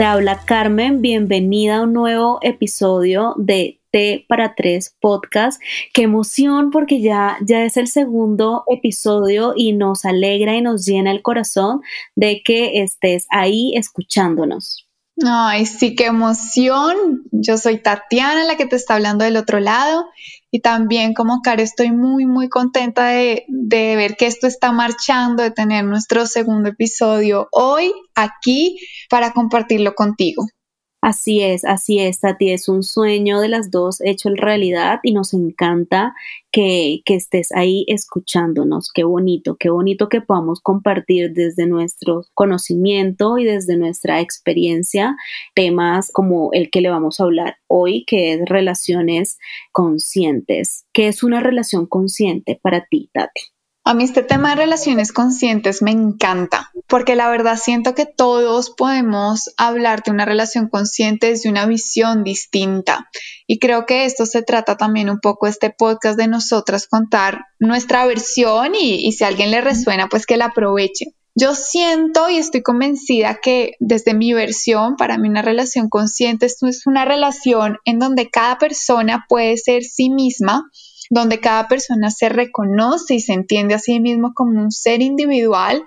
Te habla Carmen, bienvenida a un nuevo episodio de T para Tres Podcast. Qué emoción porque ya, ya es el segundo episodio y nos alegra y nos llena el corazón de que estés ahí escuchándonos. Ay, sí, qué emoción. Yo soy Tatiana, la que te está hablando del otro lado. Y también como Cara estoy muy, muy contenta de, de, ver que esto está marchando, de tener nuestro segundo episodio hoy aquí para compartirlo contigo. Así es, así es, Tati, es un sueño de las dos hecho en realidad y nos encanta que, que, estés ahí escuchándonos. Qué bonito, qué bonito que podamos compartir desde nuestro conocimiento y desde nuestra experiencia temas como el que le vamos a hablar hoy, que es relaciones conscientes. ¿Qué es una relación consciente para ti, Tati? A mí este tema de relaciones conscientes me encanta, porque la verdad siento que todos podemos hablar de una relación consciente desde una visión distinta. Y creo que esto se trata también un poco este podcast de nosotras contar nuestra versión y, y si a alguien le resuena, pues que la aproveche. Yo siento y estoy convencida que desde mi versión, para mí una relación consciente es una relación en donde cada persona puede ser sí misma donde cada persona se reconoce y se entiende a sí mismo como un ser individual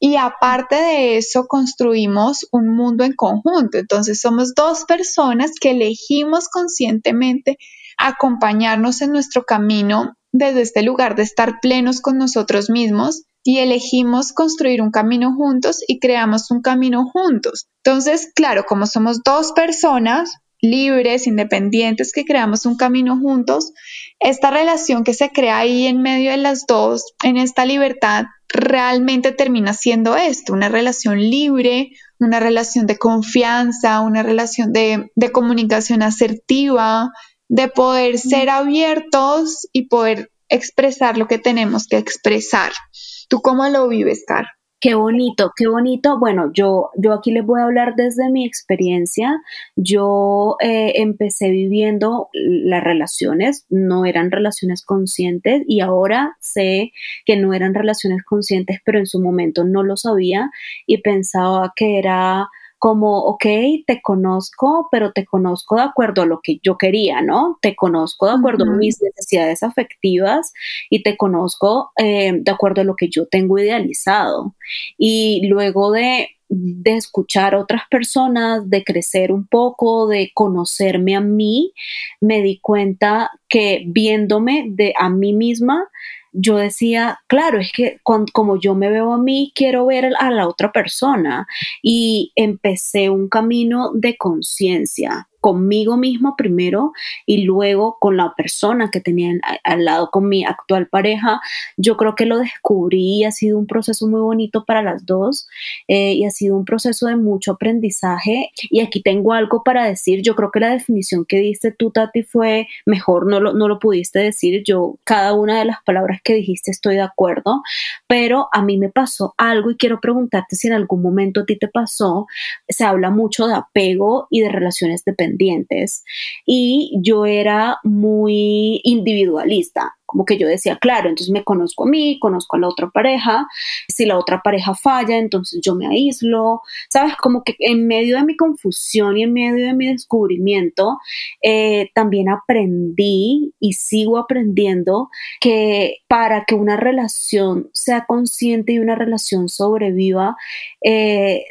y aparte de eso construimos un mundo en conjunto. Entonces somos dos personas que elegimos conscientemente acompañarnos en nuestro camino desde este lugar de estar plenos con nosotros mismos y elegimos construir un camino juntos y creamos un camino juntos. Entonces, claro, como somos dos personas, libres, independientes, que creamos un camino juntos, esta relación que se crea ahí en medio de las dos, en esta libertad, realmente termina siendo esto, una relación libre, una relación de confianza, una relación de, de comunicación asertiva, de poder ser abiertos y poder expresar lo que tenemos que expresar. ¿Tú cómo lo vives, Car? Qué bonito, qué bonito. Bueno, yo, yo aquí les voy a hablar desde mi experiencia. Yo eh, empecé viviendo las relaciones, no eran relaciones conscientes y ahora sé que no eran relaciones conscientes, pero en su momento no lo sabía y pensaba que era como, ok, te conozco, pero te conozco de acuerdo a lo que yo quería, ¿no? Te conozco de acuerdo a mis necesidades afectivas y te conozco eh, de acuerdo a lo que yo tengo idealizado. Y luego de de escuchar a otras personas, de crecer un poco, de conocerme a mí, me di cuenta que viéndome de a mí misma, yo decía, claro, es que como yo me veo a mí, quiero ver a la otra persona. Y empecé un camino de conciencia conmigo mismo primero y luego con la persona que tenía al lado con mi actual pareja. Yo creo que lo descubrí y ha sido un proceso muy bonito para las dos eh, y ha sido un proceso de mucho aprendizaje. Y aquí tengo algo para decir. Yo creo que la definición que diste tú, Tati, fue mejor, no lo, no lo pudiste decir. Yo, cada una de las palabras que dijiste estoy de acuerdo, pero a mí me pasó algo y quiero preguntarte si en algún momento a ti te pasó. Se habla mucho de apego y de relaciones dependientes y yo era muy individualista como que yo decía, claro, entonces me conozco a mí, conozco a la otra pareja, si la otra pareja falla, entonces yo me aíslo, ¿sabes? Como que en medio de mi confusión y en medio de mi descubrimiento, eh, también aprendí y sigo aprendiendo que para que una relación sea consciente y una relación sobreviva, eh,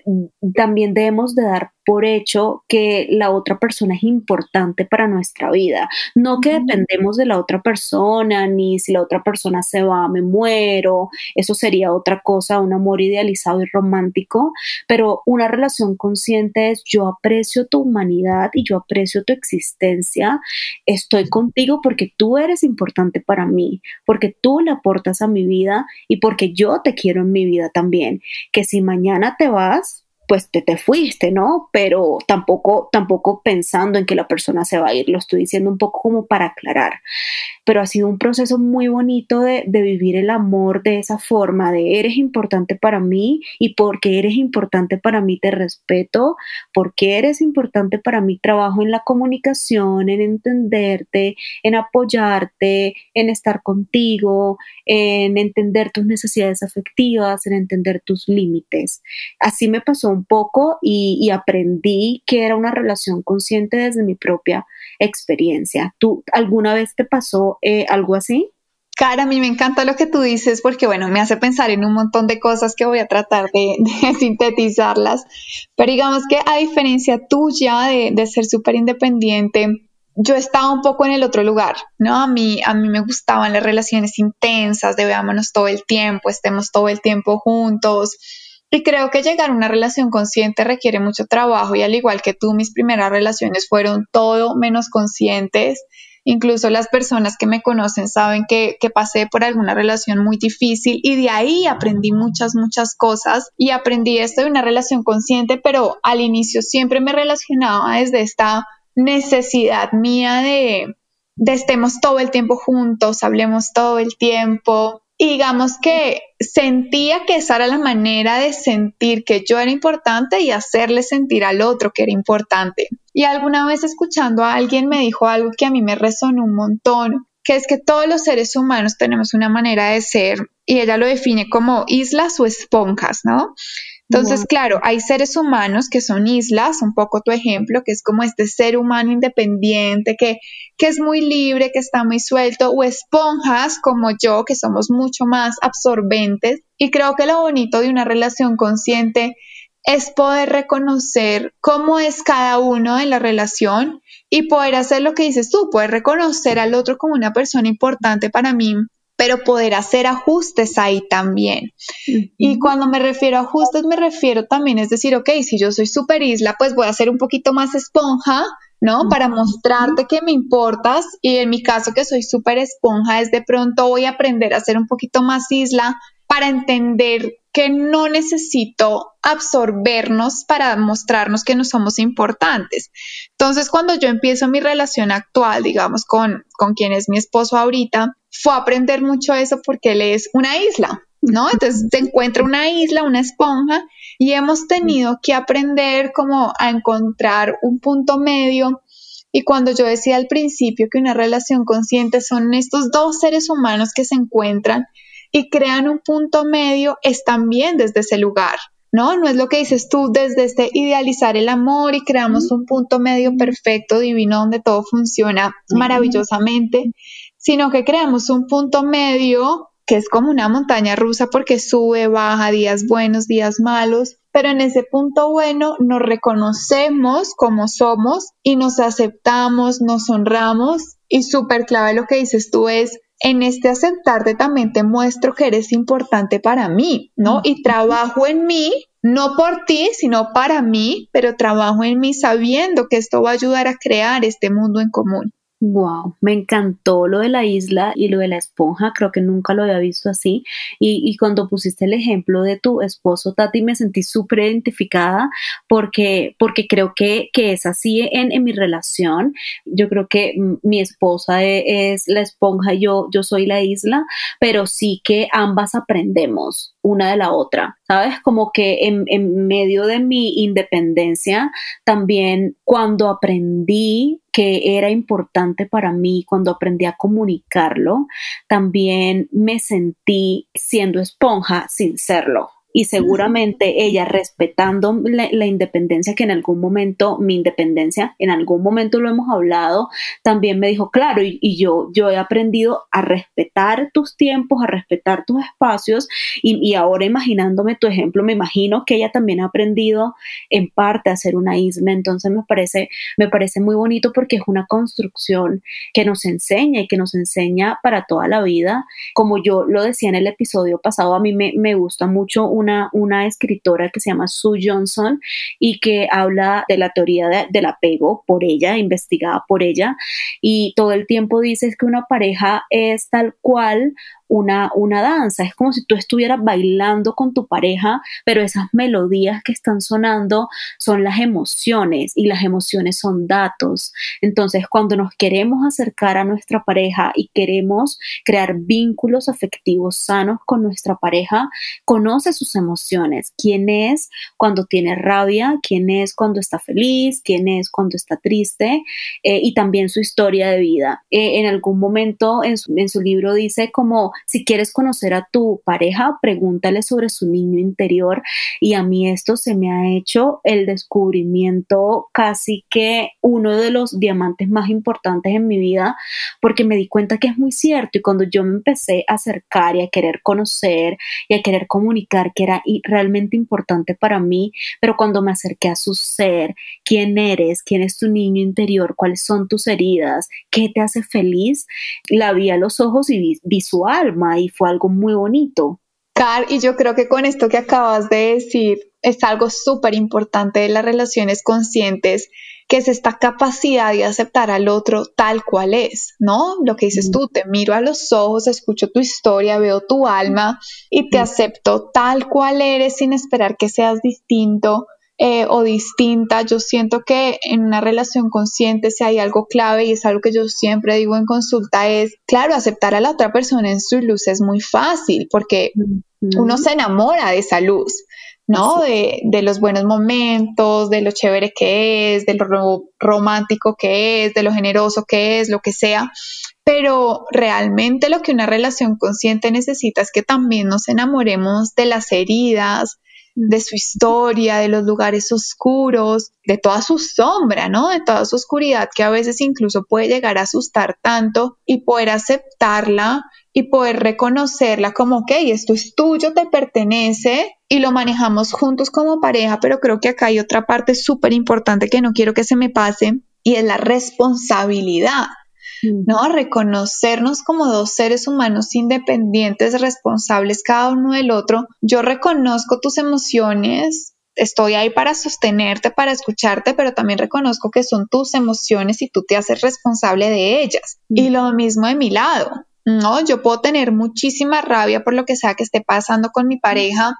también debemos de dar por hecho que la otra persona es importante para nuestra vida, no que dependemos de la otra persona, ni si la otra persona se va, me muero, eso sería otra cosa, un amor idealizado y romántico, pero una relación consciente es yo aprecio tu humanidad y yo aprecio tu existencia, estoy contigo porque tú eres importante para mí, porque tú le aportas a mi vida y porque yo te quiero en mi vida también, que si mañana te vas, pues te, te, fuiste, ¿no? Pero tampoco, tampoco pensando en que la persona se va a ir, lo estoy diciendo un poco como para aclarar. Pero ha sido un proceso muy bonito de, de vivir el amor de esa forma, de eres importante para mí y porque eres importante para mí te respeto, porque eres importante para mí trabajo en la comunicación, en entenderte, en apoyarte, en estar contigo, en entender tus necesidades afectivas, en entender tus límites. Así me pasó un poco y, aprendí que era una relación consciente desde mi propia experiencia. ¿Tú alguna vez te pasó eh, algo así? Cara, a mí me encanta lo que tú dices porque, bueno, me hace pensar en un montón de cosas que voy a tratar de, sintetizarlas. Pero digamos que a diferencia tuya de, de ser súper independiente, yo estaba un poco en el otro lugar, ¿no? A mí, a mí me gustaban las relaciones intensas, de veámonos todo el tiempo, estemos todo el tiempo juntos. Y creo que llegar a una relación consciente requiere mucho trabajo y al igual que tú, mis primeras relaciones fueron todo menos conscientes. Incluso las personas que me conocen saben que, que, pasé por alguna relación muy difícil y de ahí aprendí muchas, muchas cosas y aprendí esto de una relación consciente, pero al inicio siempre me relacionaba desde esta necesidad mía de, de estemos todo el tiempo juntos, hablemos todo el tiempo. Digamos que sentía que esa era la manera de sentir que yo era importante y hacerle sentir al otro que era importante. Y alguna vez escuchando a alguien me dijo algo que a mí me resonó un montón, que es que todos los seres humanos tenemos una manera de ser y ella lo define como islas o esponjas, ¿no? Entonces, claro, hay seres humanos que son islas, un poco tu ejemplo, que es como este ser humano independiente, que, que es muy libre, que está muy suelto, o esponjas como yo, que somos mucho más absorbentes. Y creo que lo bonito de una relación consciente es poder reconocer cómo es cada uno en la relación y poder hacer lo que dices tú, poder reconocer al otro como una persona importante para mí pero poder hacer ajustes ahí también. Y cuando me refiero a ajustes, me refiero también, es decir, ok, si yo soy super isla, pues voy a ser un poquito más esponja, ¿no? Para mostrarte que me importas. Y en mi caso, que soy súper esponja, es de pronto voy a aprender a ser un poquito más isla para entender que no necesito absorbernos para mostrarnos que no somos importantes. Entonces, cuando yo empiezo mi relación actual, digamos, con, con quien es mi esposo ahorita, fue a aprender mucho eso porque él es una isla, ¿no? Entonces se encuentra una isla, una esponja, y hemos tenido que aprender como a encontrar un punto medio. Y cuando yo decía al principio que una relación consciente son estos dos seres humanos que se encuentran y crean un punto medio, es también desde ese lugar, ¿no? No es lo que dices tú desde este idealizar el amor y creamos un punto medio perfecto, divino, donde todo funciona maravillosamente, sino que creamos un punto medio que es como una montaña rusa porque sube, baja, días buenos, días malos, pero en ese punto bueno nos reconocemos como somos y nos aceptamos, nos honramos y súper clave lo que dices tú es, en este aceptarte también te muestro que eres importante para mí, ¿no? Y trabajo en mí, no por ti, sino para mí, pero trabajo en mí sabiendo que esto va a ayudar a crear este mundo en común. Wow, me encantó lo de la isla y lo de la esponja, creo que nunca lo había visto así. Y, cuando pusiste el ejemplo de tu esposo, Tati, me sentí súper identificada porque, porque creo que, que es así en, en, mi relación. Yo creo que mi esposa e, es, la esponja, yo, yo soy la isla, pero sí que ambas aprendemos una de la otra, ¿sabes? Como que en, en medio de mi independencia, también cuando aprendí que era importante para mí cuando aprendí a comunicarlo, también me sentí siendo esponja sin serlo y seguramente ella respetando la, independencia que en algún momento, mi independencia, en algún momento lo hemos hablado, también me dijo, claro, y, yo, yo he aprendido a respetar tus tiempos, a respetar tus espacios y, y, ahora imaginándome tu ejemplo, me imagino que ella también ha aprendido en parte a ser una isla, entonces me parece, me parece muy bonito porque es una construcción que nos enseña y que nos enseña para toda la vida. Como yo lo decía en el episodio pasado, a mí me, me gusta mucho una, escritora que se llama Sue Johnson y que habla de la teoría del apego por ella, investigada por ella, y todo el tiempo dice que una pareja es tal cual una, una danza, es como si tú estuvieras bailando con tu pareja, pero esas melodías que están sonando son las emociones y las emociones son datos. Entonces, cuando nos queremos acercar a nuestra pareja y queremos crear vínculos afectivos sanos con nuestra pareja, conoce sus emociones, quién es cuando tiene rabia, quién es cuando está feliz, quién es cuando está triste eh, y también su historia de vida. Eh, en algún momento en su, en su libro dice como si quieres conocer a tu pareja, pregúntale sobre su niño interior. Y a mí esto se me ha hecho el descubrimiento casi que uno de los diamantes más importantes en mi vida porque me di cuenta que es muy cierto. Y cuando yo me empecé a acercar y a querer conocer y a querer comunicar que era realmente importante para mí, pero cuando me acerqué a su ser, quién eres, quién es tu niño interior, cuáles son tus heridas, qué te hace feliz, la vi a los ojos y vi, su alma y fue algo muy bonito. Car, y yo creo que con esto que acabas de decir es algo súper importante de las relaciones conscientes, que es esta capacidad de aceptar al otro tal cual es, ¿no? Lo que dices tú, te miro a los ojos, escucho tu historia, veo tu alma y te acepto tal cual eres sin esperar que seas distinto, eh, o distinta. Yo siento que en una relación consciente, si hay algo clave y es algo que yo siempre digo en consulta, es, claro, aceptar a la otra persona en su luz es muy fácil porque uno se enamora de esa luz. ¿no? De, de, los buenos momentos, de lo chévere que es, de lo romántico que es, de lo generoso que es, lo que sea. Pero realmente lo que una relación consciente necesita es que también nos enamoremos de las heridas, de su historia, de los lugares oscuros, de toda su sombra, ¿no? De toda su oscuridad que a veces incluso puede llegar a asustar tanto y poder aceptarla y poder reconocerla como, ok, esto es tuyo, te pertenece y lo manejamos juntos como pareja, pero creo que acá hay otra parte súper importante que no quiero que se me pase y es la responsabilidad. ¿No? Reconocernos como dos seres humanos independientes, responsables cada uno del otro. Yo reconozco tus emociones, estoy ahí para sostenerte, para escucharte, pero también reconozco que son tus emociones y tú te haces responsable de ellas. Y lo mismo de mi lado. No, yo puedo tener muchísima rabia por lo que sea que esté pasando con mi pareja,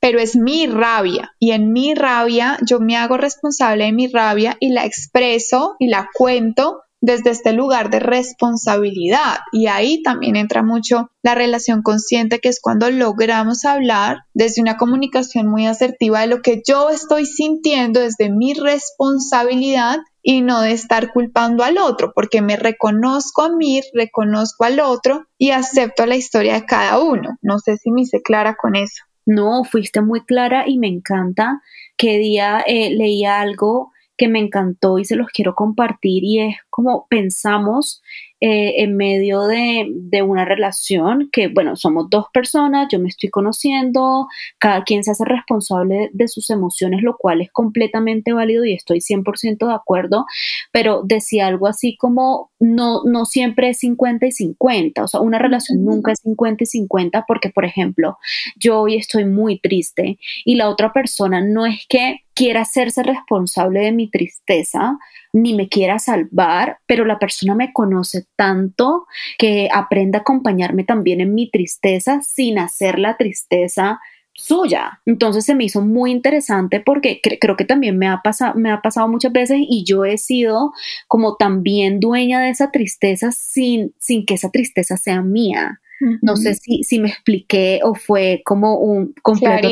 pero es mi rabia y en mi rabia yo me hago responsable de mi rabia y la expreso y la cuento desde este lugar de responsabilidad. Y ahí también entra mucho la relación consciente, que es cuando logramos hablar desde una comunicación muy asertiva de lo que yo estoy sintiendo desde mi responsabilidad y no de estar culpando al otro, porque me reconozco a mí, reconozco al otro y acepto la historia de cada uno. No sé si me hice clara con eso. No, fuiste muy clara y me encanta. Que día eh, leía algo que me encantó y se los quiero compartir y es como pensamos eh, en medio de, una relación que, bueno, somos dos personas, yo me estoy conociendo, cada quien se hace responsable de sus emociones, lo cual es completamente válido y estoy 100% de acuerdo, pero decía algo así como, no, no siempre es 50 y 50, o sea, una relación nunca es 50 y 50 porque, por ejemplo, yo hoy estoy muy triste y la otra persona no es que quiera hacerse responsable de mi tristeza, ni me quiera salvar, pero la persona me conoce tanto que aprende a acompañarme también en mi tristeza sin hacer la tristeza suya. Entonces se me hizo muy interesante porque creo que también me ha, pasado, me ha pasado muchas veces y yo he sido como también dueña de esa tristeza sin, sin que esa tristeza sea mía. No sé si, si me expliqué o fue como un completo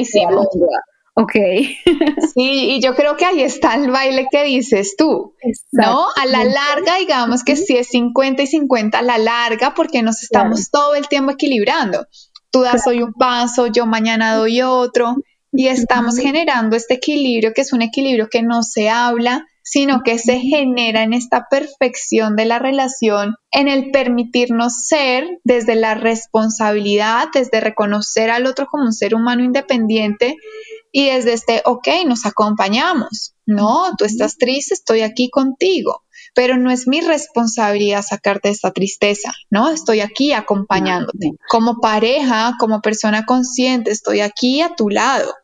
Ok. sí, y yo creo que ahí está el baile que dices tú, ¿no? A la larga, digamos que si es 50 y 50 a la larga, porque nos estamos todo el tiempo equilibrando. Tú das hoy un paso, yo mañana doy otro, y estamos generando este equilibrio, que es un equilibrio que no se habla, sino que se genera en esta perfección de la relación, en el permitirnos ser desde la responsabilidad, desde reconocer al otro como un ser humano independiente y desde este, ok, nos acompañamos, no, tú estás triste, estoy aquí contigo, pero no es mi responsabilidad sacarte de esta tristeza, ¿no? Estoy aquí acompañándote. Como pareja, como persona consciente, estoy aquí a tu lado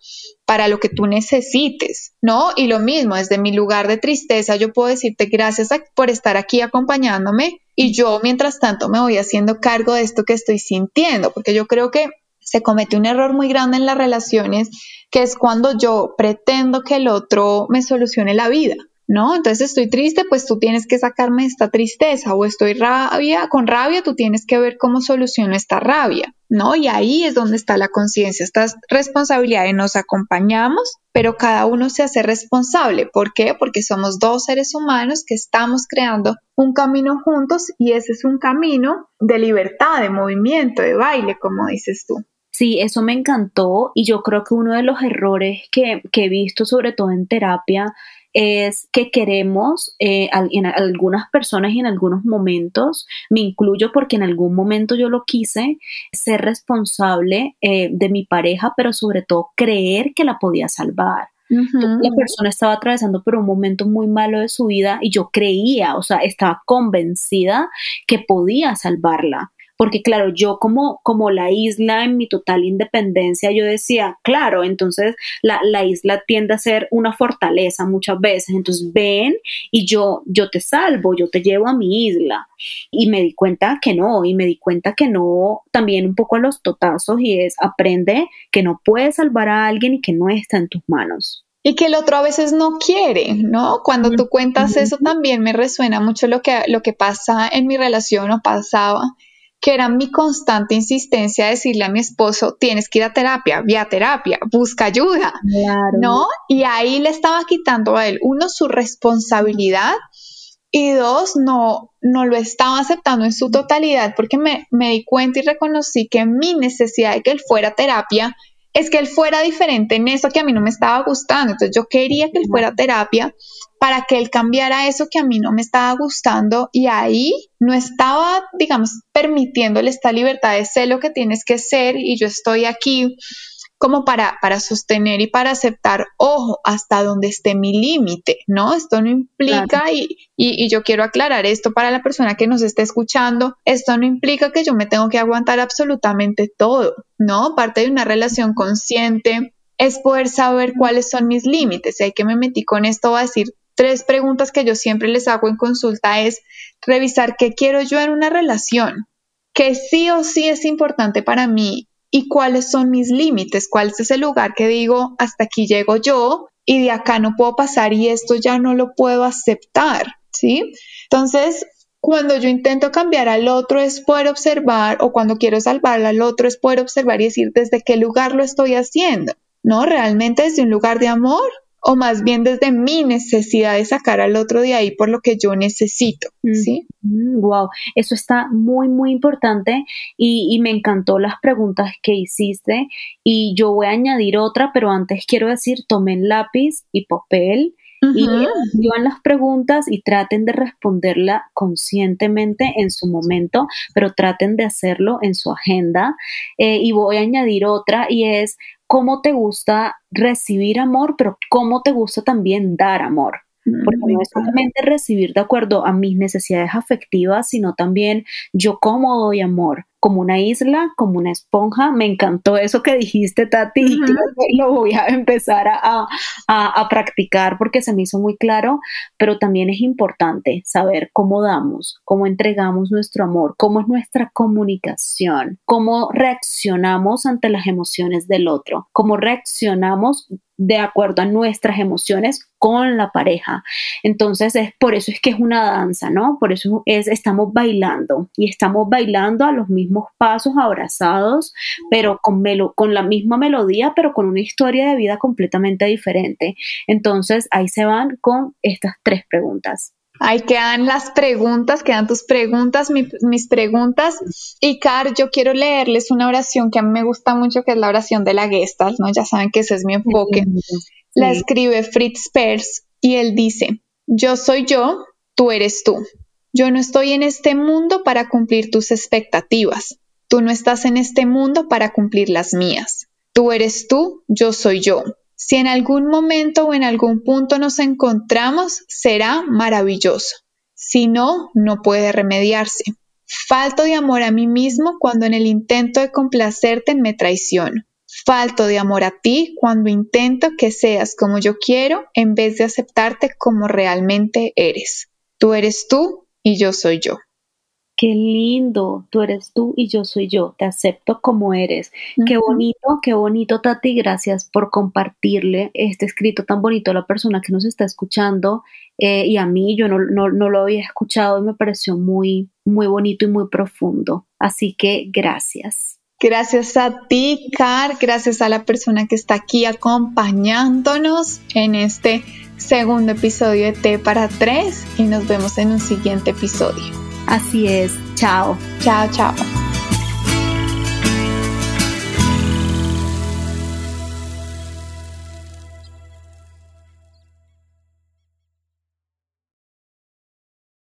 para lo que tú necesites, ¿no? Y lo mismo, desde mi lugar de tristeza, yo puedo decirte gracias por estar aquí acompañándome y yo mientras tanto me voy haciendo cargo de esto que estoy sintiendo, porque yo creo que se comete un error muy grande en las relaciones, que es cuando yo pretendo que el otro me solucione la vida. ¿no? Entonces estoy triste, pues tú tienes que sacarme esta tristeza o estoy rabia, con rabia, tú tienes que ver cómo soluciono esta rabia, ¿no? Y ahí es donde está la conciencia, esta responsabilidad de nos acompañamos, pero cada uno se hace responsable. ¿Por qué? Porque somos dos seres humanos que estamos creando un camino juntos y ese es un camino de libertad, de movimiento, de baile, como dices tú. Sí, eso me encantó y yo creo que uno de los errores que, que he visto, sobre todo en terapia, es que queremos eh, en algunas personas y en algunos momentos, me incluyo porque en algún momento yo lo quise, ser responsable eh, de mi pareja, pero sobre todo creer que la podía salvar. La persona estaba atravesando por un momento muy malo de su vida y yo creía, o sea, estaba convencida que podía salvarla porque claro, yo como, como la isla en mi total independencia, yo decía, claro, entonces la, la, isla tiende a ser una fortaleza muchas veces, entonces ven y yo, yo te salvo, yo te llevo a mi isla. Y me di cuenta que no, y me di cuenta que no, también un poco a los totazos, y es aprende que no puedes salvar a alguien y que no está en tus manos. Y que el otro a veces no quiere, ¿no? Cuando tú cuentas eso también me resuena mucho lo que, lo que pasa en mi relación o pasaba que era mi constante insistencia de decirle a mi esposo, tienes que ir a terapia, vía terapia, busca ayuda, ¿no? Y ahí le estaba quitando a él, uno, su responsabilidad y dos, no, no lo estaba aceptando en su totalidad porque me, me di cuenta y reconocí que mi necesidad de que él fuera a terapia es que él fuera diferente en eso que a mí no me estaba gustando. Entonces yo quería que él fuera a terapia para que él cambiara eso que a mí no me estaba gustando y ahí no estaba, digamos, permitiéndole esta libertad de ser lo que tienes que ser y yo estoy aquí como para, para sostener y para aceptar, ojo, hasta donde esté mi límite, ¿no? Esto no implica, y, y, yo quiero aclarar esto para la persona que nos esté escuchando, esto no implica que yo me tengo que aguantar absolutamente todo, ¿no? Parte de una relación consciente es poder saber cuáles son mis límites. Y hay que me metí con esto, voy a decir tres preguntas que yo siempre les hago en consulta es revisar qué quiero yo en una relación, que sí o sí es importante para mí y cuáles son mis límites, cuál es ese lugar que digo, hasta aquí llego yo y de acá no puedo pasar y esto ya no lo puedo aceptar, ¿sí? Entonces, cuando yo intento cambiar al otro es poder observar, o cuando quiero salvar al otro es poder observar y decir desde qué lugar lo estoy haciendo, ¿no? Realmente desde un lugar de amor o más bien desde mi necesidad de sacar al otro de ahí por lo que yo necesito, mm. ¿sí? wow, mm, eso está muy, muy importante y, me encantó las preguntas que hiciste y yo voy a añadir otra, pero antes quiero decir, tomen lápiz y papel y escriban las preguntas y traten de responderla conscientemente en su momento, pero traten de hacerlo en su agenda. Eh, y voy a añadir otra y es cómo te gusta recibir amor, pero cómo te gusta también dar amor. Porque no es solamente recibir de acuerdo a mis necesidades afectivas, sino también yo cómo doy amor, como una isla, como una esponja. Me encantó eso que dijiste, Tati, y lo voy a empezar a, a, practicar porque se me hizo muy claro, pero también es importante saber cómo damos, cómo entregamos nuestro amor, cómo es nuestra comunicación, cómo reaccionamos ante las emociones del otro, cómo reaccionamos de acuerdo a nuestras emociones con la pareja. Entonces, es por eso es que es una danza, ¿no? Por eso es estamos bailando y estamos bailando a los mismos pasos abrazados, pero con con la misma melodía, pero con una historia de vida completamente diferente. Entonces, ahí se van con estas tres preguntas. Ahí quedan las preguntas, quedan tus preguntas, mis preguntas. Y Car, yo quiero leerles una oración que a mí me gusta mucho, que es la oración de la Gestalt, ¿no? Ya saben que ese es mi enfoque. La escribe Fritz Perls y él dice, yo soy yo, tú eres tú. Yo no estoy en este mundo para cumplir tus expectativas. Tú no estás en este mundo para cumplir las mías. Tú eres tú, yo soy yo. Si en algún momento o en algún punto nos encontramos, será maravilloso. Si no, no puede remediarse. Falto de amor a mí mismo cuando en el intento de complacerte me traiciono. Falto de amor a ti cuando intento que seas como yo quiero en vez de aceptarte como realmente eres. Tú eres tú y yo soy yo. Qué lindo, tú eres tú y yo soy yo, te acepto como eres. Qué bonito, qué bonito, Tati, gracias por compartirle este escrito tan bonito a la persona que nos está escuchando eh, y a mí, yo no, no, no, lo había escuchado y me pareció muy, muy bonito y muy profundo. Así que gracias. Gracias a ti, Car, gracias a la persona que está aquí acompañándonos en este segundo episodio de T para tres y nos vemos en un siguiente episodio. Así es. Chao. Chao, chao.